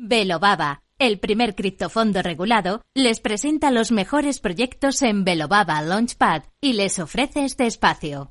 Velobaba, el primer criptofondo regulado, les presenta los mejores proyectos en Velobaba Launchpad y les ofrece este espacio.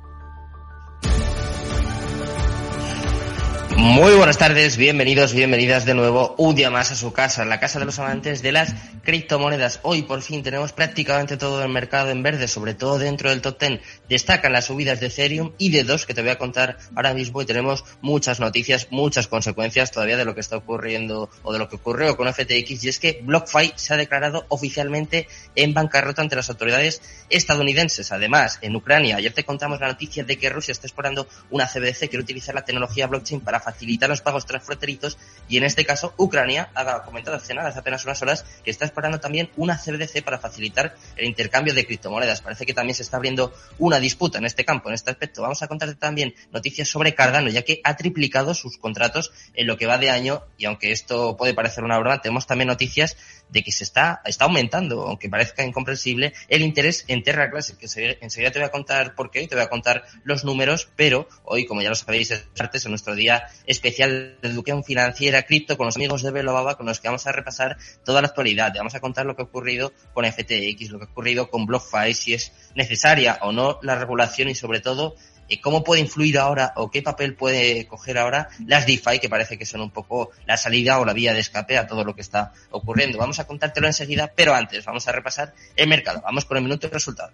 Muy buenas tardes, bienvenidos, bienvenidas de nuevo un día más a su casa, la casa de los amantes de las criptomonedas. Hoy por fin tenemos prácticamente todo el mercado en verde, sobre todo dentro del top 10. Destacan las subidas de Ethereum y de dos que te voy a contar ahora mismo y tenemos muchas noticias, muchas consecuencias todavía de lo que está ocurriendo o de lo que ocurrió con FTX y es que BlockFi se ha declarado oficialmente en bancarrota ante las autoridades estadounidenses. Además, en Ucrania, ayer te contamos la noticia de que Rusia está explorando una CBDC, quiere utilizar la tecnología blockchain para los pagos transfronterizos y en este caso Ucrania ha comentado hace nada, hace apenas unas horas, que está explorando también una CBDC para facilitar el intercambio de criptomonedas. Parece que también se está abriendo una disputa en este campo, en este aspecto. Vamos a contarte también noticias sobre Cardano, ya que ha triplicado sus contratos en lo que va de año y aunque esto puede parecer una broma, tenemos también noticias de que se está, está aumentando, aunque parezca incomprensible, el interés en Terra Classic, que enseguida te voy a contar por qué, te voy a contar los números, pero hoy, como ya lo sabéis, es martes, en nuestro día especial de educación financiera cripto con los amigos de Baba con los que vamos a repasar toda la actualidad. Te vamos a contar lo que ha ocurrido con FTX, lo que ha ocurrido con BlockFi, si es necesaria o no la regulación y sobre todo eh, cómo puede influir ahora o qué papel puede coger ahora las DeFi, que parece que son un poco la salida o la vía de escape a todo lo que está ocurriendo. Vamos a contártelo enseguida, pero antes vamos a repasar el mercado. Vamos con el minuto de resultado.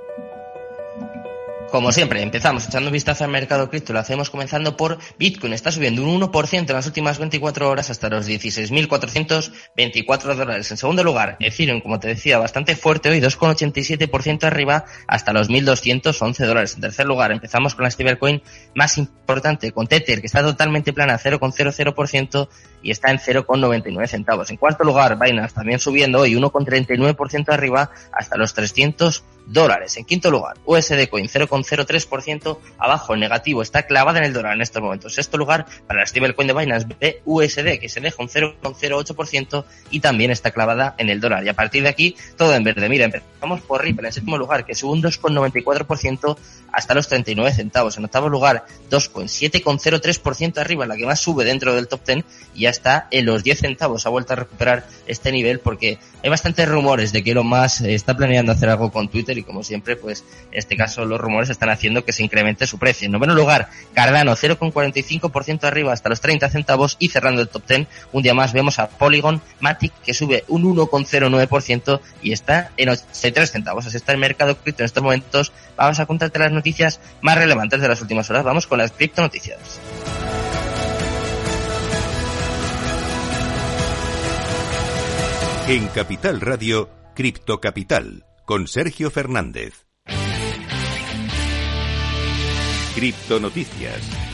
Como siempre, empezamos echando un vistazo al mercado cripto. Lo hacemos comenzando por Bitcoin. Está subiendo un 1% en las últimas 24 horas hasta los 16.424 dólares. En segundo lugar, Ethereum, como te decía, bastante fuerte hoy, 2,87% arriba hasta los 1.211 dólares. En tercer lugar, empezamos con la stablecoin más importante, con Tether, que está totalmente plana, 0,00% y está en 0,99 centavos. En cuarto lugar, Binance también subiendo hoy 1,39% arriba hasta los 300 dólares. En quinto lugar, USD Coin 0,03% abajo, negativo, está clavada en el dólar en estos momentos. Sexto lugar, para la stablecoin de Binance USD, que se deja un 0,08% y también está clavada en el dólar. Y a partir de aquí, todo en verde. Mira, empezamos por Ripple en séptimo lugar, que sube un 2,94% hasta los 39 centavos. En octavo lugar, 2,7,03% arriba, la que más sube dentro del top 10 y ya está en los 10 centavos. Ha vuelto a recuperar este nivel porque hay bastantes rumores de que Elon Musk está planeando hacer algo con Twitter y como siempre, pues en este caso los rumores están haciendo que se incremente su precio. En noveno lugar, Cardano 0,45% arriba hasta los 30 centavos y cerrando el top 10, un día más vemos a Polygon Matic que sube un 1,09% y está en 83 centavos. Así está el mercado cripto en estos momentos. Vamos a contarte las noticias más relevantes de las últimas horas. Vamos con las cripto noticias. En Capital Radio, Cripto Capital, con Sergio Fernández. Cripto Noticias.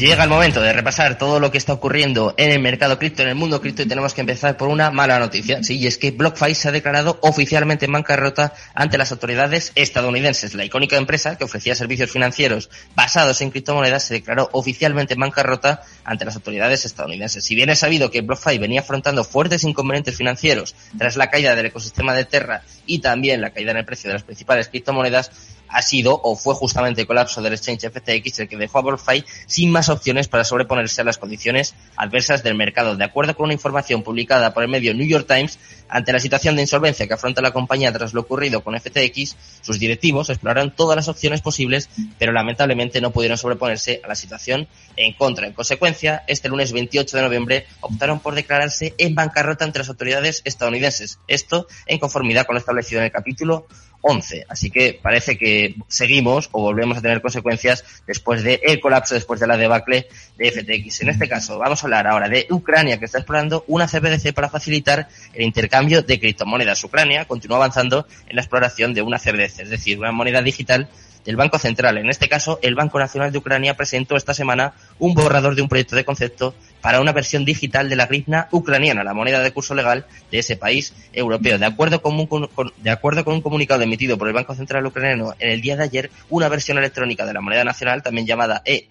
Llega el momento de repasar todo lo que está ocurriendo en el mercado cripto, en el mundo cripto, y tenemos que empezar por una mala noticia. Sí, y es que BlockFi se ha declarado oficialmente en bancarrota ante las autoridades estadounidenses. La icónica empresa que ofrecía servicios financieros basados en criptomonedas se declaró oficialmente en bancarrota ante las autoridades estadounidenses. Si bien es sabido que BlockFi venía afrontando fuertes inconvenientes financieros tras la caída del ecosistema de Terra y también la caída en el precio de las principales criptomonedas, ha sido o fue justamente el colapso del exchange FTX el que dejó a BlockFi sin más opciones para sobreponerse a las condiciones adversas del mercado. De acuerdo con una información publicada por el medio New York Times, ante la situación de insolvencia que afronta la compañía tras lo ocurrido con FTX, sus directivos exploraron todas las opciones posibles, pero lamentablemente no pudieron sobreponerse a la situación en contra. En consecuencia, este lunes 28 de noviembre optaron por declararse en bancarrota ante las autoridades estadounidenses. Esto en conformidad con lo establecido en el capítulo 11. Así que parece que seguimos o volvemos a tener consecuencias después del el colapso, después de la debacle de FTX. En este caso, vamos a hablar ahora de Ucrania, que está explorando una CBDC para facilitar el intercambio de criptomonedas. Ucrania continúa avanzando en la exploración de una CBDC, es decir, una moneda digital del Banco Central. En este caso, el Banco Nacional de Ucrania presentó esta semana un borrador de un proyecto de concepto para una versión digital de la grivna ucraniana, la moneda de curso legal de ese país europeo. De acuerdo con un, de acuerdo con un comunicado emitido por el Banco Central ucraniano en el día de ayer, una versión electrónica de la moneda nacional, también llamada E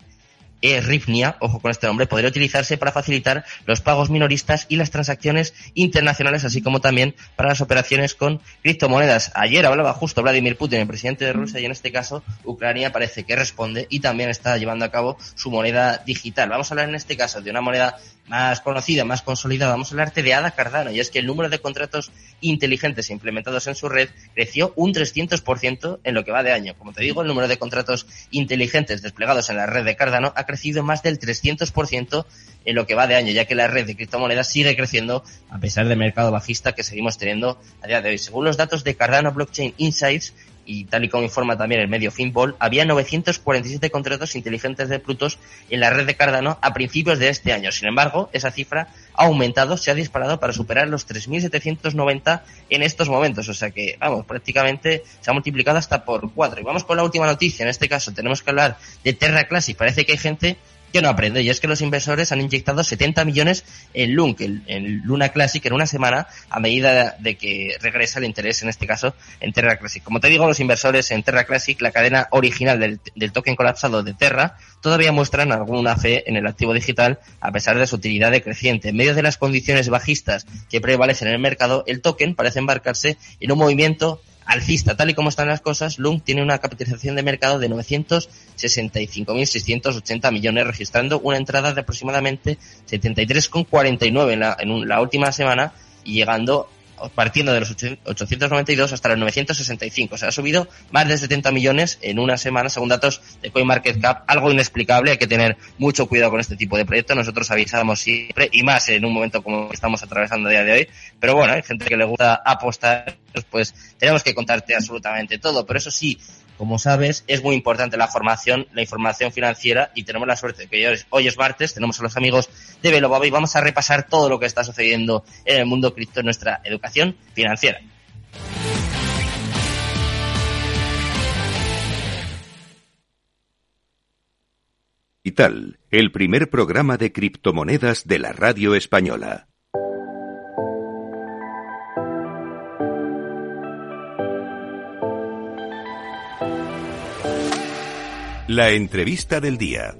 e-Rifnia, ojo con este nombre, podría utilizarse para facilitar los pagos minoristas y las transacciones internacionales, así como también para las operaciones con criptomonedas. Ayer hablaba justo Vladimir Putin, el presidente de Rusia, y en este caso Ucrania parece que responde y también está llevando a cabo su moneda digital. Vamos a hablar en este caso de una moneda más conocida, más consolidada. Vamos a hablarte de ADA Cardano, y es que el número de contratos inteligentes implementados en su red creció un 300% en lo que va de año. Como te digo, el número de contratos inteligentes desplegados en la red de Cardano ha crecido más del 300% en lo que va de año, ya que la red de criptomonedas sigue creciendo a pesar del mercado bajista que seguimos teniendo a día de hoy. Según los datos de Cardano Blockchain Insights, y tal y como informa también el medio Finball, había 947 contratos inteligentes de Plutos en la red de Cardano a principios de este año. Sin embargo, esa cifra ha aumentado, se ha disparado para superar los 3.790 en estos momentos. O sea que, vamos, prácticamente se ha multiplicado hasta por cuatro. Y vamos con la última noticia. En este caso tenemos que hablar de Terra Classic. Parece que hay gente que no aprende. Y es que los inversores han inyectado 70 millones en LUNC, en Luna Classic, en una semana, a medida de que regresa el interés, en este caso, en Terra Classic. Como te digo, los inversores en Terra Classic, la cadena original del, del token colapsado de Terra, todavía muestran alguna fe en el activo digital, a pesar de su utilidad decreciente. En medio de las condiciones bajistas que prevalecen en el mercado, el token parece embarcarse en un movimiento alcista. Tal y como están las cosas, Lung tiene una capitalización de mercado de 965.680 millones, registrando una entrada de aproximadamente 73,49 en la, en la última semana y llegando partiendo de los 892 hasta los 965. O sea, ha subido más de 70 millones en una semana, según datos de CoinMarketCap. Algo inexplicable, hay que tener mucho cuidado con este tipo de proyectos. Nosotros avisamos siempre, y más en un momento como estamos atravesando a día de hoy. Pero bueno, hay gente que le gusta apostar, pues tenemos que contarte absolutamente todo. Pero eso sí, como sabes, es muy importante la formación, la información financiera y tenemos la suerte de que hoy es martes, tenemos a los amigos de Velobaba y vamos a repasar todo lo que está sucediendo en el mundo cripto en nuestra educación financiera. Y tal, el primer programa de criptomonedas de la radio española. La entrevista del día.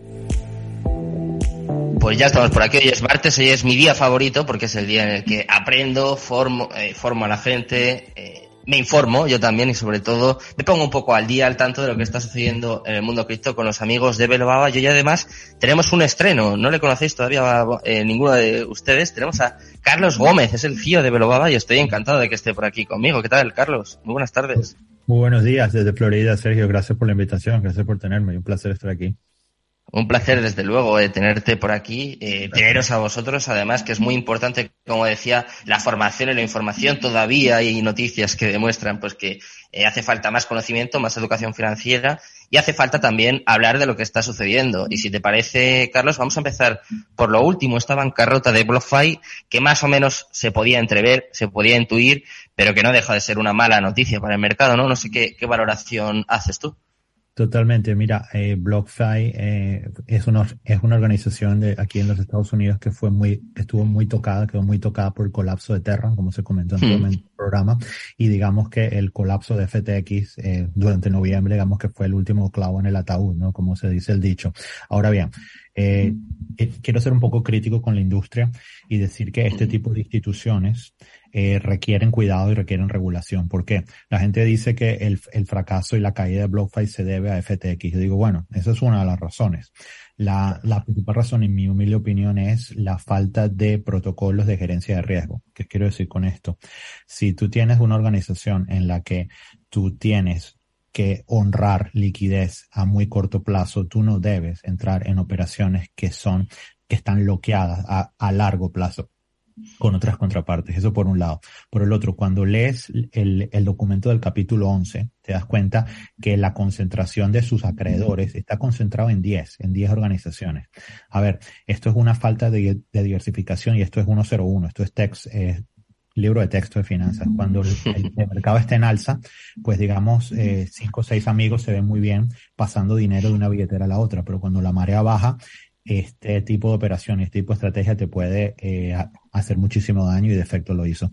Pues ya estamos por aquí, hoy es martes, hoy es mi día favorito porque es el día en el que aprendo, formo, eh, formo a la gente, eh, me informo yo también y sobre todo me pongo un poco al día, al tanto de lo que está sucediendo en el mundo cripto con los amigos de Belobaba. Yo y además tenemos un estreno, no le conocéis todavía eh, ninguno de ustedes, tenemos a Carlos Gómez, es el CEO de Belobaba y estoy encantado de que esté por aquí conmigo. ¿Qué tal, Carlos? Muy buenas tardes. Muy buenos días desde Florida, Sergio. Gracias por la invitación, gracias por tenerme. Un placer estar aquí. Un placer, desde luego, eh, tenerte por aquí, eh, teneros a vosotros, además, que es muy importante, como decía, la formación y la información. Todavía hay noticias que demuestran pues que eh, hace falta más conocimiento, más educación financiera y hace falta también hablar de lo que está sucediendo. Y si te parece, Carlos, vamos a empezar por lo último, esta bancarrota de BlockFi, que más o menos se podía entrever, se podía intuir, pero que no deja de ser una mala noticia para el mercado, ¿no? No sé qué, qué valoración haces tú. Totalmente. Mira, eh, BlockFi eh, es, una, es una organización de aquí en los Estados Unidos que fue muy, estuvo muy tocada, quedó muy tocada por el colapso de Terra, como se comentó en hmm. el programa. Y digamos que el colapso de FTX eh, durante noviembre, digamos que fue el último clavo en el ataúd, ¿no? Como se dice el dicho. Ahora bien, eh, eh, quiero ser un poco crítico con la industria y decir que este tipo de instituciones eh, requieren cuidado y requieren regulación. ¿Por qué? La gente dice que el, el, fracaso y la caída de BlockFi se debe a FTX. Yo digo, bueno, esa es una de las razones. La, la principal razón, en mi humilde opinión, es la falta de protocolos de gerencia de riesgo. ¿Qué quiero decir con esto? Si tú tienes una organización en la que tú tienes que honrar liquidez a muy corto plazo, tú no debes entrar en operaciones que son, que están bloqueadas a, a largo plazo. Con otras contrapartes. Eso por un lado. Por el otro, cuando lees el, documento del capítulo 11, te das cuenta que la concentración de sus acreedores está concentrado en 10, en 10 organizaciones. A ver, esto es una falta de, de diversificación y esto es 101, esto es text, eh, libro de texto de finanzas. Cuando el, mercado está en alza, pues digamos, eh, cinco o seis amigos se ven muy bien pasando dinero de una billetera a la otra, pero cuando la marea baja, este tipo de operación, este tipo de estrategia te puede eh, hacer muchísimo daño y de efecto lo hizo.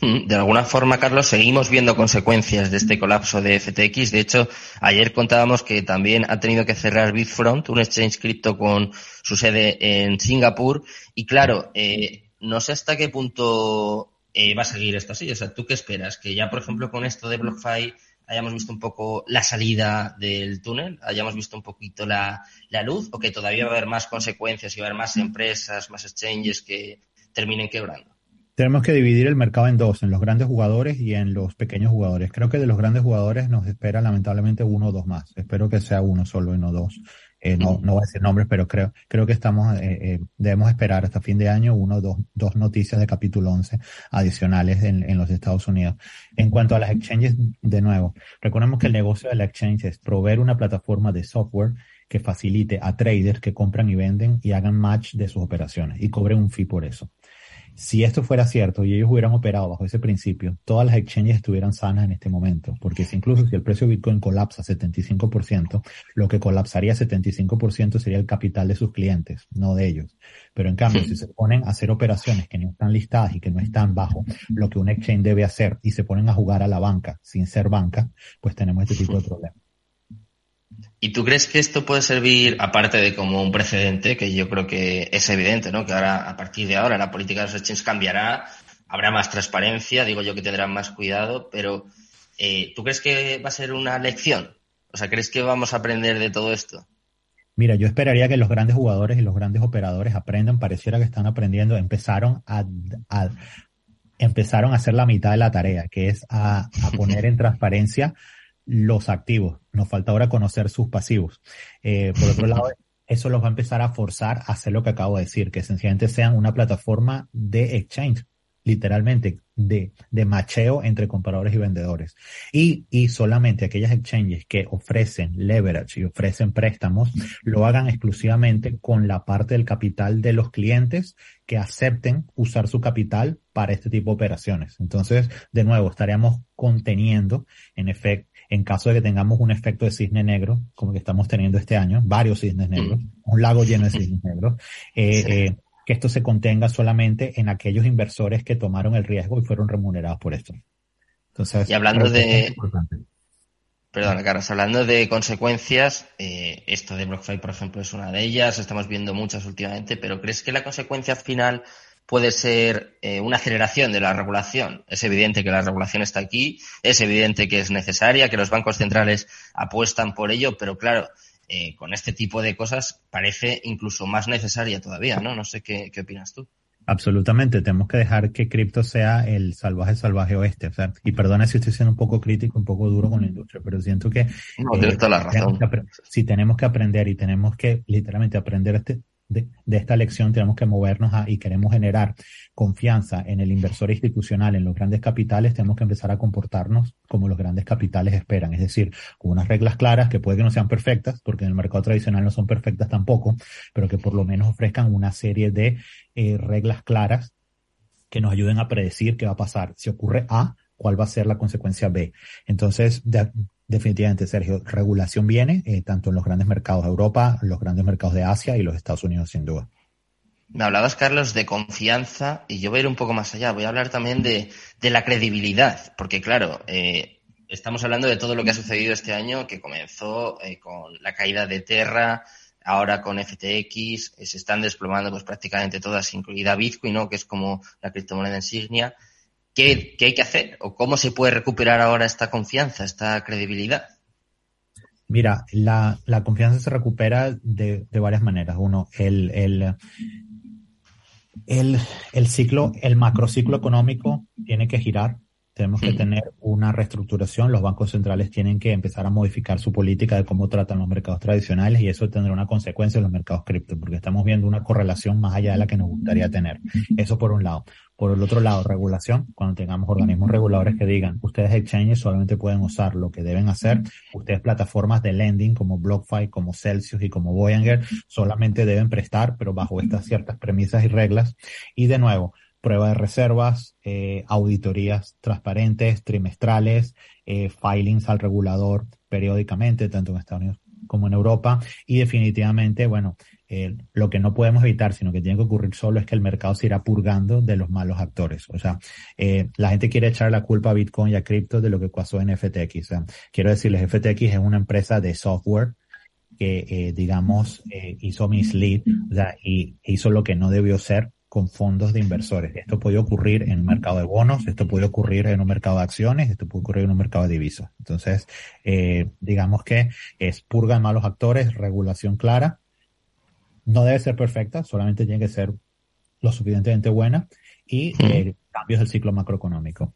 Mm, de alguna forma, Carlos, seguimos viendo consecuencias de este colapso de FTX. De hecho, ayer contábamos que también ha tenido que cerrar Bitfront, un exchange cripto con su sede en Singapur. Y claro, eh, no sé hasta qué punto eh, va a seguir esto así. O sea, ¿tú qué esperas? Que ya, por ejemplo, con esto de BlockFi hayamos visto un poco la salida del túnel, hayamos visto un poquito la, luz, o que todavía va a haber más consecuencias y va a haber más empresas, más exchanges que terminen quebrando. Tenemos que dividir el mercado en dos, en los grandes jugadores y en los pequeños jugadores. Creo que de los grandes jugadores nos espera lamentablemente uno o dos más. Espero que sea uno solo y no dos. Eh, no, no voy a decir nombres, pero creo, creo que estamos, eh, eh, debemos esperar hasta fin de año uno o dos, dos noticias de capítulo 11 adicionales en, en, los Estados Unidos. En cuanto a las exchanges, de nuevo, recordemos que el negocio de la exchange es proveer una plataforma de software que facilite a traders que compran y venden y hagan match de sus operaciones y cobren un fee por eso. Si esto fuera cierto y ellos hubieran operado bajo ese principio, todas las exchanges estuvieran sanas en este momento, porque si incluso si el precio de Bitcoin colapsa 75%, lo que colapsaría 75% sería el capital de sus clientes, no de ellos. Pero en cambio, si se ponen a hacer operaciones que no están listadas y que no están bajo lo que un exchange debe hacer y se ponen a jugar a la banca sin ser banca, pues tenemos este tipo de problemas. ¿Y tú crees que esto puede servir, aparte de como un precedente, que yo creo que es evidente, ¿no? Que ahora, a partir de ahora, la política de los exchanges cambiará, habrá más transparencia, digo yo que tendrán más cuidado, pero eh, ¿tú crees que va a ser una lección? O sea, ¿crees que vamos a aprender de todo esto? Mira, yo esperaría que los grandes jugadores y los grandes operadores aprendan, pareciera que están aprendiendo, empezaron a, a empezaron a hacer la mitad de la tarea, que es a, a poner en transparencia los activos. Nos falta ahora conocer sus pasivos. Eh, por otro lado, eso los va a empezar a forzar a hacer lo que acabo de decir, que sencillamente sean una plataforma de exchange, literalmente de, de macheo entre compradores y vendedores. Y, y solamente aquellas exchanges que ofrecen leverage y ofrecen préstamos, lo hagan exclusivamente con la parte del capital de los clientes que acepten usar su capital para este tipo de operaciones. Entonces, de nuevo, estaríamos conteniendo, en efecto, en caso de que tengamos un efecto de cisne negro, como que estamos teniendo este año, varios cisnes negros, mm. un lago lleno de cisnes negros, eh, eh, que esto se contenga solamente en aquellos inversores que tomaron el riesgo y fueron remunerados por esto. Entonces, y hablando de... Perdón, Carlos, hablando de consecuencias, eh, esto de BlockFi, por ejemplo, es una de ellas, estamos viendo muchas últimamente, pero ¿crees que la consecuencia final puede ser eh, una aceleración de la regulación. Es evidente que la regulación está aquí, es evidente que es necesaria, que los bancos centrales apuestan por ello, pero claro, eh, con este tipo de cosas parece incluso más necesaria todavía, ¿no? No sé qué, qué opinas tú. Absolutamente, tenemos que dejar que cripto sea el salvaje salvaje oeste. O sea, y perdona si estoy siendo un poco crítico, un poco duro con la industria, pero siento que, no, eh, la razón. si tenemos que aprender y tenemos que literalmente aprender este, de, esta lección tenemos que movernos a, y queremos generar confianza en el inversor institucional, en los grandes capitales, tenemos que empezar a comportarnos como los grandes capitales esperan, es decir, con unas reglas claras que puede que no sean perfectas, porque en el mercado tradicional no son perfectas tampoco, pero que por lo menos ofrezcan una serie de eh, reglas claras que nos ayuden a predecir qué va a pasar. Si ocurre A, cuál va a ser la consecuencia B. Entonces, de, Definitivamente, Sergio, regulación viene eh, tanto en los grandes mercados de Europa, los grandes mercados de Asia y los Estados Unidos, sin duda. Me hablabas, Carlos, de confianza y yo voy a ir un poco más allá. Voy a hablar también de, de la credibilidad, porque claro, eh, estamos hablando de todo lo que ha sucedido este año, que comenzó eh, con la caída de Terra, ahora con FTX, se están desplomando pues prácticamente todas, incluida Bitcoin, ¿no? que es como la criptomoneda insignia. ¿Qué, hay que hacer? ¿O cómo se puede recuperar ahora esta confianza, esta credibilidad? Mira, la, confianza se recupera de, varias maneras. Uno, el, el, el, el ciclo, el macrociclo económico tiene que girar tenemos que tener una reestructuración, los bancos centrales tienen que empezar a modificar su política de cómo tratan los mercados tradicionales y eso tendrá una consecuencia en los mercados cripto, porque estamos viendo una correlación más allá de la que nos gustaría tener. Eso por un lado. Por el otro lado, regulación, cuando tengamos organismos reguladores que digan, ustedes exchanges solamente pueden usar lo que deben hacer, ustedes plataformas de lending como BlockFi, como Celsius y como Voyager solamente deben prestar, pero bajo estas ciertas premisas y reglas. Y de nuevo, prueba de reservas, eh, auditorías transparentes, trimestrales, eh, filings al regulador periódicamente, tanto en Estados Unidos como en Europa. Y definitivamente, bueno, eh, lo que no podemos evitar, sino que tiene que ocurrir solo es que el mercado se irá purgando de los malos actores. O sea, eh, la gente quiere echar la culpa a Bitcoin y a cripto de lo que pasó en FTX. O sea, quiero decirles, FTX es una empresa de software que, eh, digamos, hizo mislead, o sea, y hizo lo que no debió ser con fondos de inversores. Esto puede ocurrir en un mercado de bonos, esto puede ocurrir en un mercado de acciones, esto puede ocurrir en un mercado de divisas. Entonces, digamos que es purga de malos actores, regulación clara, no debe ser perfecta, solamente tiene que ser lo suficientemente buena y eh, cambios del ciclo macroeconómico.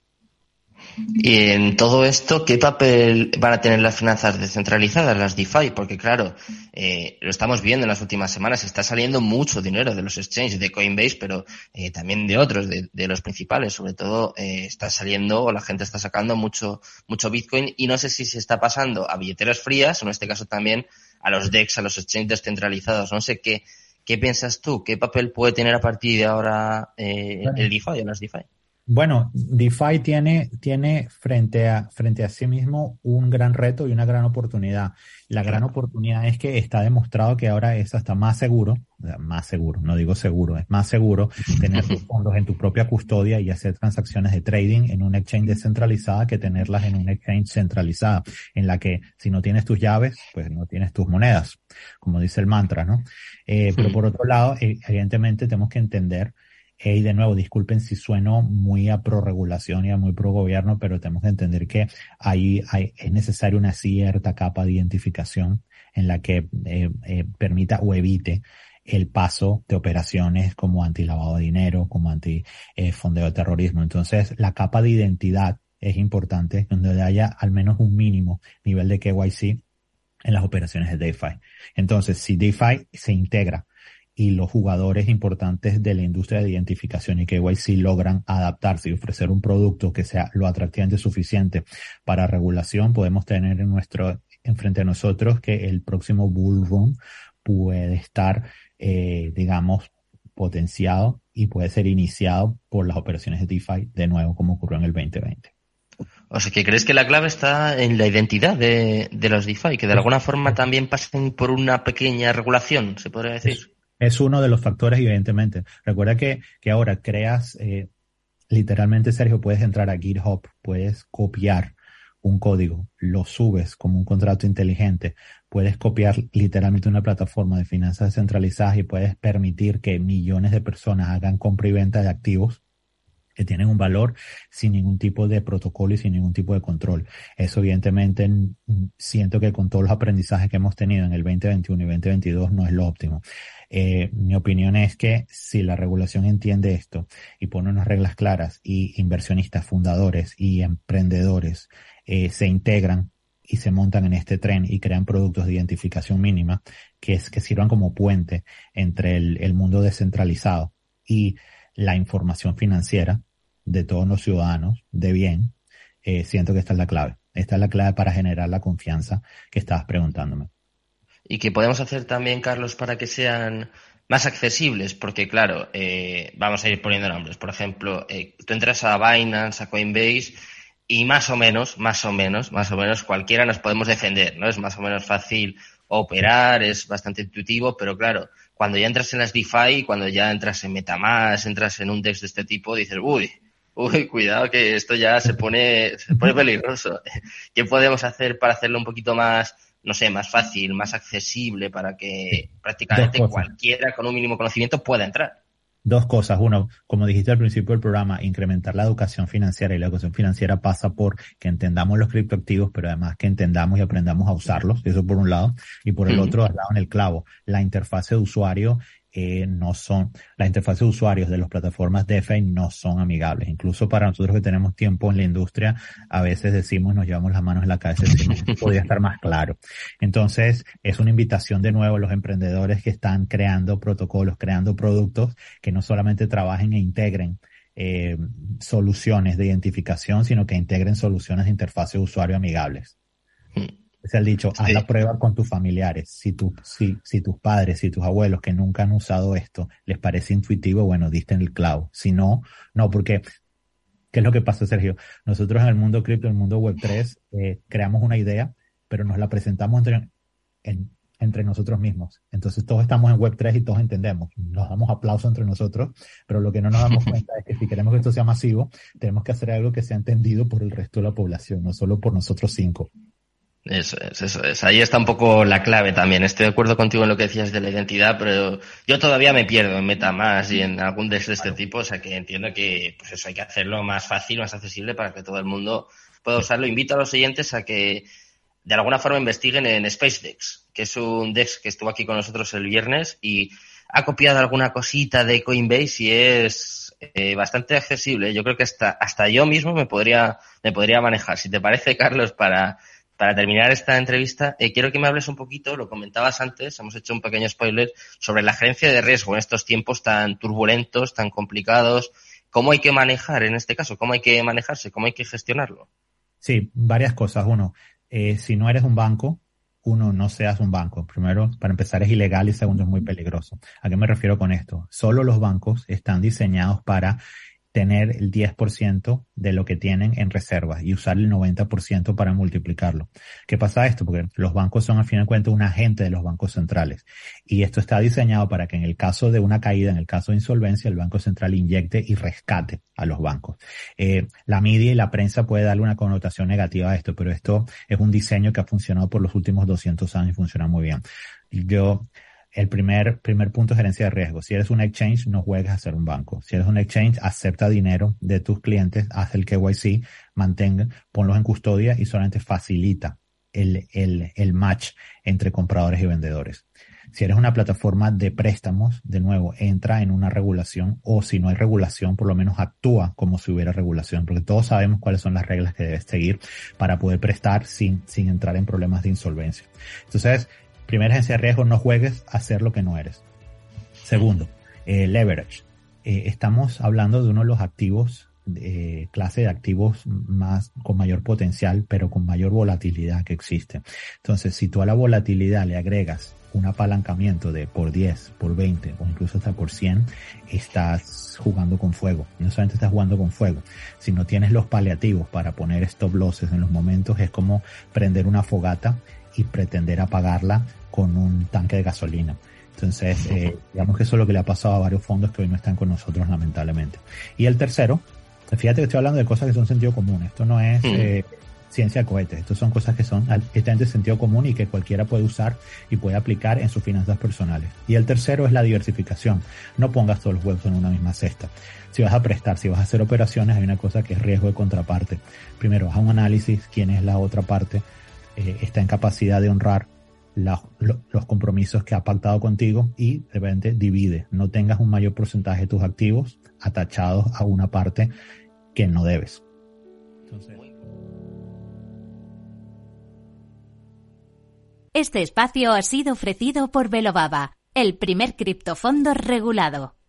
Y en todo esto, ¿qué papel van a tener las finanzas descentralizadas, las DeFi? Porque claro, eh, lo estamos viendo en las últimas semanas, está saliendo mucho dinero de los exchanges, de Coinbase, pero eh, también de otros, de, los principales. Sobre todo, está saliendo, o la gente está sacando mucho, mucho Bitcoin, y no sé si se está pasando a billeteras frías, o en este caso también a los DEX, a los exchanges descentralizados. No sé qué, qué piensas tú, qué papel puede tener a partir de ahora eh, el DeFi o las DeFi. Bueno, DeFi tiene, tiene frente, a, frente a sí mismo un gran reto y una gran oportunidad. La gran oportunidad es que está demostrado que ahora es hasta más seguro, más seguro, no digo seguro, es más seguro tener tus fondos en tu propia custodia y hacer transacciones de trading en un exchange descentralizada que tenerlas en un exchange centralizada, en la que si no tienes tus llaves, pues no tienes tus monedas, como dice el mantra, ¿no? Eh, pero por otro lado, evidentemente tenemos que entender y de nuevo, disculpen si sueno muy a pro regulación y a muy pro gobierno, pero tenemos que entender que ahí hay, es necesaria una cierta capa de identificación en la que eh, eh, permita o evite el paso de operaciones como anti-lavado de dinero, como anti-fondeo de terrorismo. Entonces, la capa de identidad es importante, donde haya al menos un mínimo nivel de KYC en las operaciones de DeFi. Entonces, si DeFi se integra y los jugadores importantes de la industria de identificación y KYC logran adaptarse y ofrecer un producto que sea lo atractivamente suficiente para regulación, podemos tener en nuestro, enfrente a nosotros que el próximo bull run puede estar, eh, digamos, potenciado y puede ser iniciado por las operaciones de DeFi de nuevo como ocurrió en el 2020. O sea, que crees que la clave está en la identidad de, de los DeFi, que de alguna forma también pasen por una pequeña regulación, se podría decir es uno de los factores, evidentemente. Recuerda que, que ahora creas, eh, literalmente, Sergio, puedes entrar a GitHub, puedes copiar un código, lo subes como un contrato inteligente, puedes copiar literalmente una plataforma de finanzas descentralizadas y puedes permitir que millones de personas hagan compra y venta de activos que tienen un valor sin ningún tipo de protocolo y sin ningún tipo de control. Eso evidentemente siento que con todos los aprendizajes que hemos tenido en el 2021 y 2022 no es lo óptimo. Eh, mi opinión es que si la regulación entiende esto y pone unas reglas claras y inversionistas, fundadores y emprendedores eh, se integran y se montan en este tren y crean productos de identificación mínima que es que sirvan como puente entre el, el mundo descentralizado y la información financiera de todos los ciudadanos de bien, eh, siento que esta es la clave. Esta es la clave para generar la confianza que estabas preguntándome. Y que podemos hacer también, Carlos, para que sean más accesibles, porque claro, eh, vamos a ir poniendo nombres. Por ejemplo, eh, tú entras a Binance, a Coinbase, y más o menos, más o menos, más o menos cualquiera nos podemos defender, ¿no? Es más o menos fácil operar, es bastante intuitivo, pero claro, cuando ya entras en las DeFi, cuando ya entras en Metamask, entras en un DEX de este tipo, dices, uy, uy, cuidado que esto ya se pone, se pone peligroso. ¿Qué podemos hacer para hacerlo un poquito más, no sé, más fácil, más accesible para que prácticamente cualquiera con un mínimo conocimiento pueda entrar? Dos cosas. Uno, como dijiste al principio del programa, incrementar la educación financiera y la educación financiera pasa por que entendamos los criptoactivos, pero además que entendamos y aprendamos a usarlos. Eso por un lado. Y por el otro, al lado en el clavo, la interfase de usuario eh, no son, las interfaces de usuarios de las plataformas DeFi no son amigables. Incluso para nosotros que tenemos tiempo en la industria, a veces decimos, nos llevamos las manos en la cabeza decimos, podría estar más claro. Entonces, es una invitación de nuevo a los emprendedores que están creando protocolos, creando productos que no solamente trabajen e integren eh, soluciones de identificación, sino que integren soluciones de interfaz de usuario amigables. Hmm. Es el dicho, haz la prueba con tus familiares. Si, tu, si, si tus padres, si tus abuelos que nunca han usado esto les parece intuitivo, bueno, diste en el clavo. Si no, no, porque ¿qué es lo que pasa, Sergio? Nosotros en el mundo cripto, en el mundo web 3, eh, creamos una idea, pero nos la presentamos entre, entre nosotros mismos. Entonces todos estamos en web 3 y todos entendemos. Nos damos aplauso entre nosotros, pero lo que no nos damos cuenta es que si queremos que esto sea masivo, tenemos que hacer algo que sea entendido por el resto de la población, no solo por nosotros cinco. Eso es, eso es. Ahí está un poco la clave también. Estoy de acuerdo contigo en lo que decías de la identidad, pero yo todavía me pierdo en MetaMask y en algún de este tipo, o sea que entiendo que pues eso hay que hacerlo más fácil, más accesible para que todo el mundo pueda usarlo. Invito a los oyentes a que de alguna forma investiguen en SpaceDex, que es un DEX que estuvo aquí con nosotros el viernes y ha copiado alguna cosita de Coinbase y es eh, bastante accesible. Yo creo que hasta, hasta yo mismo me podría, me podría manejar. Si te parece, Carlos, para para terminar esta entrevista, eh, quiero que me hables un poquito, lo comentabas antes, hemos hecho un pequeño spoiler, sobre la gerencia de riesgo en estos tiempos tan turbulentos, tan complicados. ¿Cómo hay que manejar en este caso? ¿Cómo hay que manejarse? ¿Cómo hay que gestionarlo? Sí, varias cosas. Uno, eh, si no eres un banco, uno, no seas un banco. Primero, para empezar, es ilegal y segundo, es muy peligroso. ¿A qué me refiero con esto? Solo los bancos están diseñados para tener el 10% de lo que tienen en reservas y usar el 90% para multiplicarlo. ¿Qué pasa esto? Porque los bancos son al fin al cabo un agente de los bancos centrales. Y esto está diseñado para que en el caso de una caída, en el caso de insolvencia, el Banco Central inyecte y rescate a los bancos. Eh, la media y la prensa puede darle una connotación negativa a esto, pero esto es un diseño que ha funcionado por los últimos 200 años y funciona muy bien. Yo, el primer, primer punto es gerencia de riesgo. Si eres un exchange, no juegues a ser un banco. Si eres un exchange, acepta dinero de tus clientes, haz el KYC, mantenga, ponlos en custodia y solamente facilita el, el, el match entre compradores y vendedores. Si eres una plataforma de préstamos, de nuevo, entra en una regulación o si no hay regulación, por lo menos actúa como si hubiera regulación, porque todos sabemos cuáles son las reglas que debes seguir para poder prestar sin, sin entrar en problemas de insolvencia. Entonces, Primera agencia de riesgo, no juegues a ser lo que no eres. Segundo, eh, leverage. Eh, estamos hablando de uno de los activos, eh, clase de activos más, con mayor potencial, pero con mayor volatilidad que existe. Entonces, si tú a la volatilidad le agregas un apalancamiento de por 10, por 20 o incluso hasta por 100, estás jugando con fuego. No solamente estás jugando con fuego, si no tienes los paliativos para poner stop losses en los momentos, es como prender una fogata y pretender apagarla con un tanque de gasolina. Entonces, eh, digamos que eso es lo que le ha pasado a varios fondos que hoy no están con nosotros, lamentablemente. Y el tercero, fíjate que estoy hablando de cosas que son sentido común. Esto no es mm. eh, ciencia de cohetes. Esto son cosas que son de sentido común y que cualquiera puede usar y puede aplicar en sus finanzas personales. Y el tercero es la diversificación. No pongas todos los huevos en una misma cesta. Si vas a prestar, si vas a hacer operaciones, hay una cosa que es riesgo de contraparte. Primero, haz un análisis, quién es la otra parte, eh, está en capacidad de honrar los compromisos que ha pactado contigo y de repente divide. No tengas un mayor porcentaje de tus activos atachados a una parte que no debes. Este espacio ha sido ofrecido por Velobaba, el primer criptofondo regulado.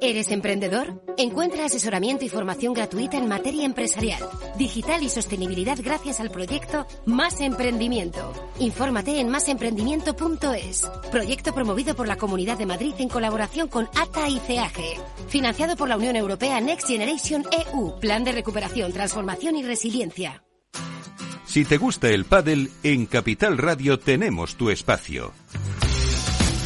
¿Eres emprendedor? Encuentra asesoramiento y formación gratuita en materia empresarial, digital y sostenibilidad gracias al proyecto Más Emprendimiento. Infórmate en másemprendimiento.es. Proyecto promovido por la Comunidad de Madrid en colaboración con ATA y CEAGE. Financiado por la Unión Europea Next Generation EU. Plan de recuperación, transformación y resiliencia. Si te gusta el pádel, en Capital Radio tenemos tu espacio.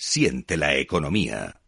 Siente la economía.